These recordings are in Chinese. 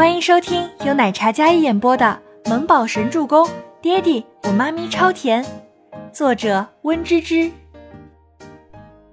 欢迎收听由奶茶嘉一演播的《萌宝神助攻》，爹地我妈咪超甜，作者温芝芝。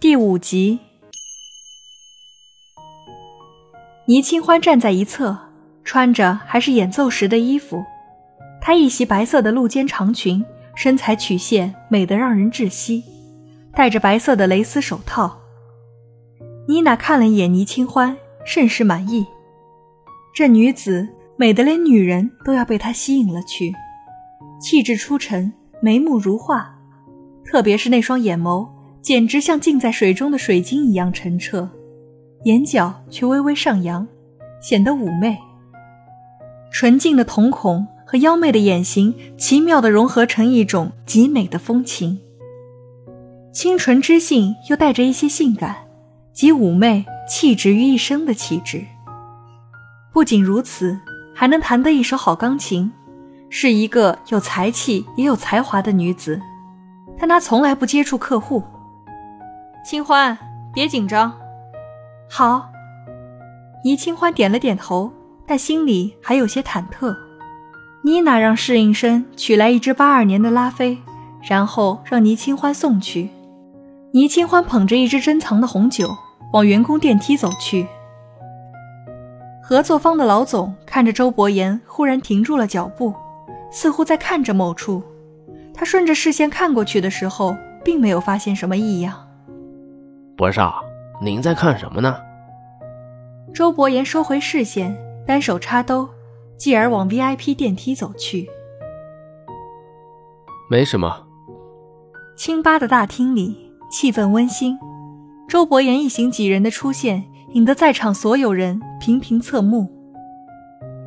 第五集，倪清欢站在一侧，穿着还是演奏时的衣服，她一袭白色的露肩长裙，身材曲线美得让人窒息，戴着白色的蕾丝手套。妮娜看了一眼倪清欢，甚是满意。这女子美得连女人都要被她吸引了去，气质出尘，眉目如画，特别是那双眼眸，简直像浸在水中的水晶一样澄澈，眼角却微微上扬，显得妩媚。纯净的瞳孔和妖媚的眼型奇妙地融合成一种极美的风情，清纯知性又带着一些性感，集妩媚气质于一身的气质。不仅如此，还能弹得一手好钢琴，是一个有才气也有才华的女子。但她从来不接触客户。清欢，别紧张。好。倪清欢点了点头，但心里还有些忐忑。妮娜让侍应生取来一支八二年的拉菲，然后让倪清欢送去。倪清欢捧着一支珍藏的红酒，往员工电梯走去。合作方的老总看着周伯言，忽然停住了脚步，似乎在看着某处。他顺着视线看过去的时候，并没有发现什么异样。博少，您在看什么呢？周伯言收回视线，单手插兜，继而往 VIP 电梯走去。没什么。清吧的大厅里气氛温馨，周伯言一行几人的出现。引得在场所有人频频侧目。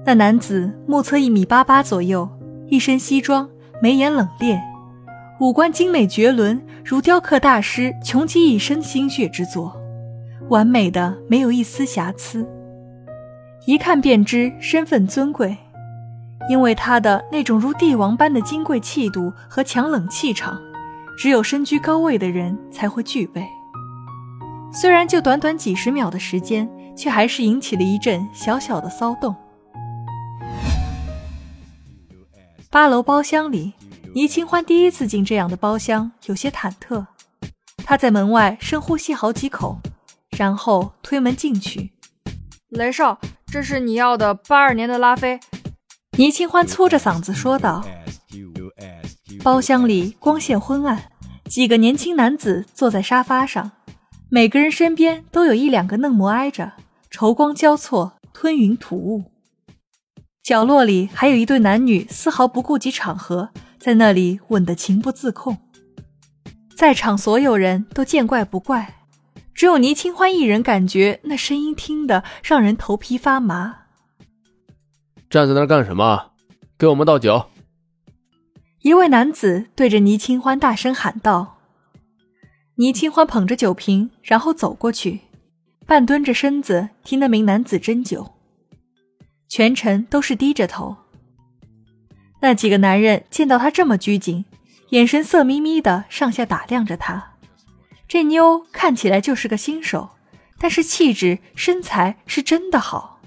那男子目测一米八八左右，一身西装，眉眼冷冽，五官精美绝伦，如雕刻大师穷极一生心血之作，完美的没有一丝瑕疵。一看便知身份尊贵，因为他的那种如帝王般的金贵气度和强冷气场，只有身居高位的人才会具备。虽然就短短几十秒的时间，却还是引起了一阵小小的骚动。八楼包厢里，倪清欢第一次进这样的包厢，有些忐忑。他在门外深呼吸好几口，然后推门进去。雷少，这是你要的八二年的拉菲。倪清欢粗着嗓子说道。包厢里光线昏暗，几个年轻男子坐在沙发上。每个人身边都有一两个嫩模挨着，愁光交错，吞云吐雾。角落里还有一对男女，丝毫不顾及场合，在那里吻得情不自控。在场所有人都见怪不怪，只有倪清欢一人感觉那声音听得让人头皮发麻。站在那儿干什么？给我们倒酒！一位男子对着倪清欢大声喊道。倪清欢捧着酒瓶，然后走过去，半蹲着身子替那名男子斟酒，全程都是低着头。那几个男人见到他这么拘谨，眼神色眯眯的上下打量着他。这妞看起来就是个新手，但是气质身材是真的好。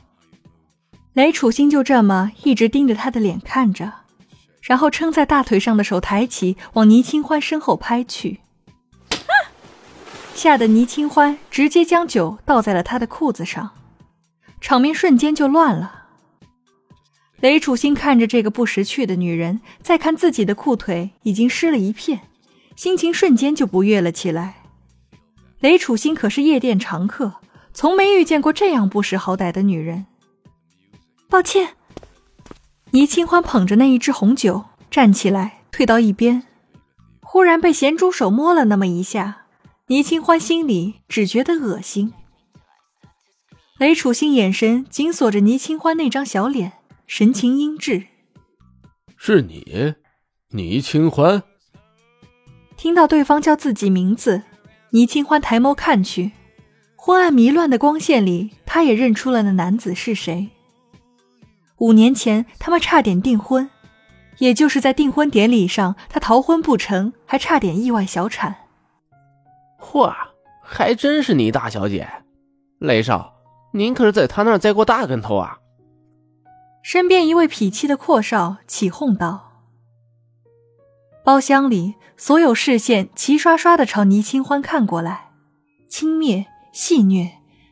雷楚心就这么一直盯着他的脸看着，然后撑在大腿上的手抬起，往倪清欢身后拍去。吓得倪清欢直接将酒倒在了他的裤子上，场面瞬间就乱了。雷楚心看着这个不识趣的女人，再看自己的裤腿已经湿了一片，心情瞬间就不悦了起来。雷楚心可是夜店常客，从没遇见过这样不识好歹的女人。抱歉，倪清欢捧着那一支红酒站起来，退到一边，忽然被咸猪手摸了那么一下。倪清欢心里只觉得恶心，雷楚心眼神紧锁着倪清欢那张小脸，神情阴鸷。是你，倪清欢。听到对方叫自己名字，倪清欢抬眸看去，昏暗迷乱的光线里，他也认出了那男子是谁。五年前，他们差点订婚，也就是在订婚典礼上，他逃婚不成，还差点意外小产。嚯，还真是你大小姐，雷少，您可是在他那儿栽过大跟头啊！身边一位痞气的阔少起哄道：“包厢里所有视线齐刷刷的朝倪清欢看过来，轻蔑、戏谑，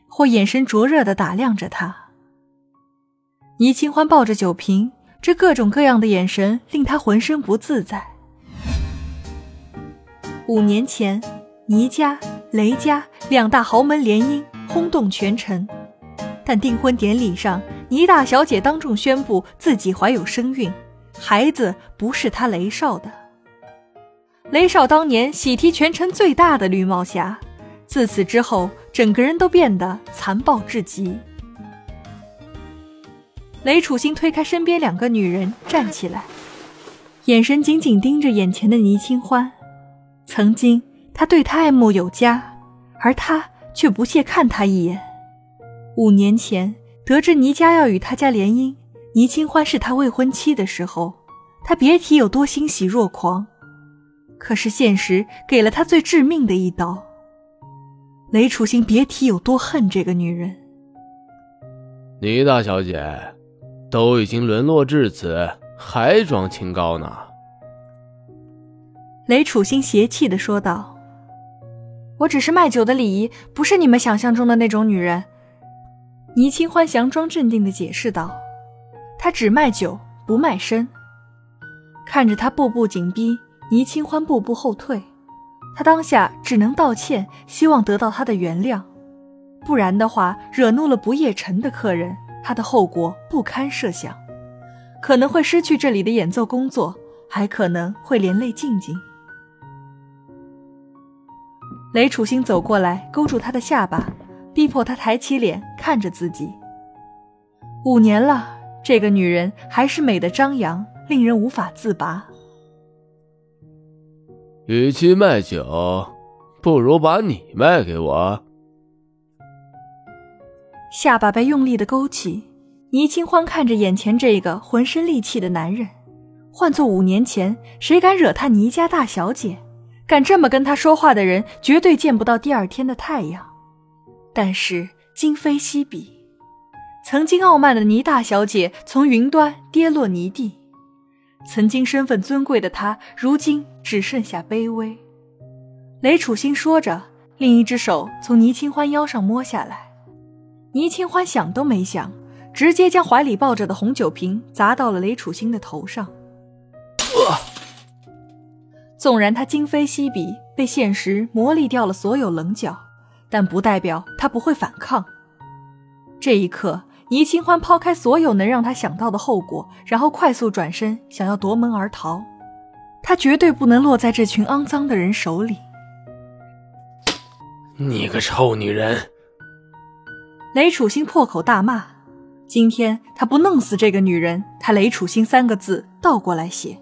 或眼神灼热的打量着他。倪清欢抱着酒瓶，这各种各样的眼神令他浑身不自在。五年前，倪家、雷家两大豪门联姻，轰动全城。但订婚典礼上，倪大小姐当众宣布自己怀有身孕，孩子不是她雷少的。雷少当年喜提全城最大的绿帽侠，自此之后，整个人都变得残暴至极。雷楚星推开身边两个女人，站起来，眼神紧紧盯着眼前的倪清欢。曾经，他对他爱慕有加，而他却不屑看他一眼。五年前，得知倪家要与他家联姻，倪清欢是他未婚妻的时候，他别提有多欣喜若狂。可是现实给了他最致命的一刀。雷楚星别提有多恨这个女人。倪大小姐，都已经沦落至此，还装清高呢？雷楚星邪气的说道：“我只是卖酒的礼仪，不是你们想象中的那种女人。”倪清欢佯装镇定的解释道：“他只卖酒，不卖身。”看着他步步紧逼，倪清欢步步后退，他当下只能道歉，希望得到他的原谅。不然的话，惹怒了不夜城的客人，他的后果不堪设想，可能会失去这里的演奏工作，还可能会连累静静。雷楚星走过来，勾住他的下巴。逼迫他抬起脸看着自己。五年了，这个女人还是美的张扬，令人无法自拔。与其卖酒，不如把你卖给我。下巴被用力的勾起，倪清欢看着眼前这个浑身戾气的男人，换做五年前，谁敢惹他倪家大小姐？敢这么跟他说话的人，绝对见不到第二天的太阳。但是今非昔比，曾经傲慢的倪大小姐从云端跌落泥地，曾经身份尊贵的她，如今只剩下卑微。雷楚星说着，另一只手从倪清欢腰上摸下来，倪清欢想都没想，直接将怀里抱着的红酒瓶砸到了雷楚星的头上。纵然他今非昔比，被现实磨砺掉了所有棱角。但不代表他不会反抗。这一刻，倪清欢抛开所有能让他想到的后果，然后快速转身，想要夺门而逃。他绝对不能落在这群肮脏的人手里。你个臭女人！雷楚星破口大骂。今天他不弄死这个女人，他雷楚星三个字倒过来写。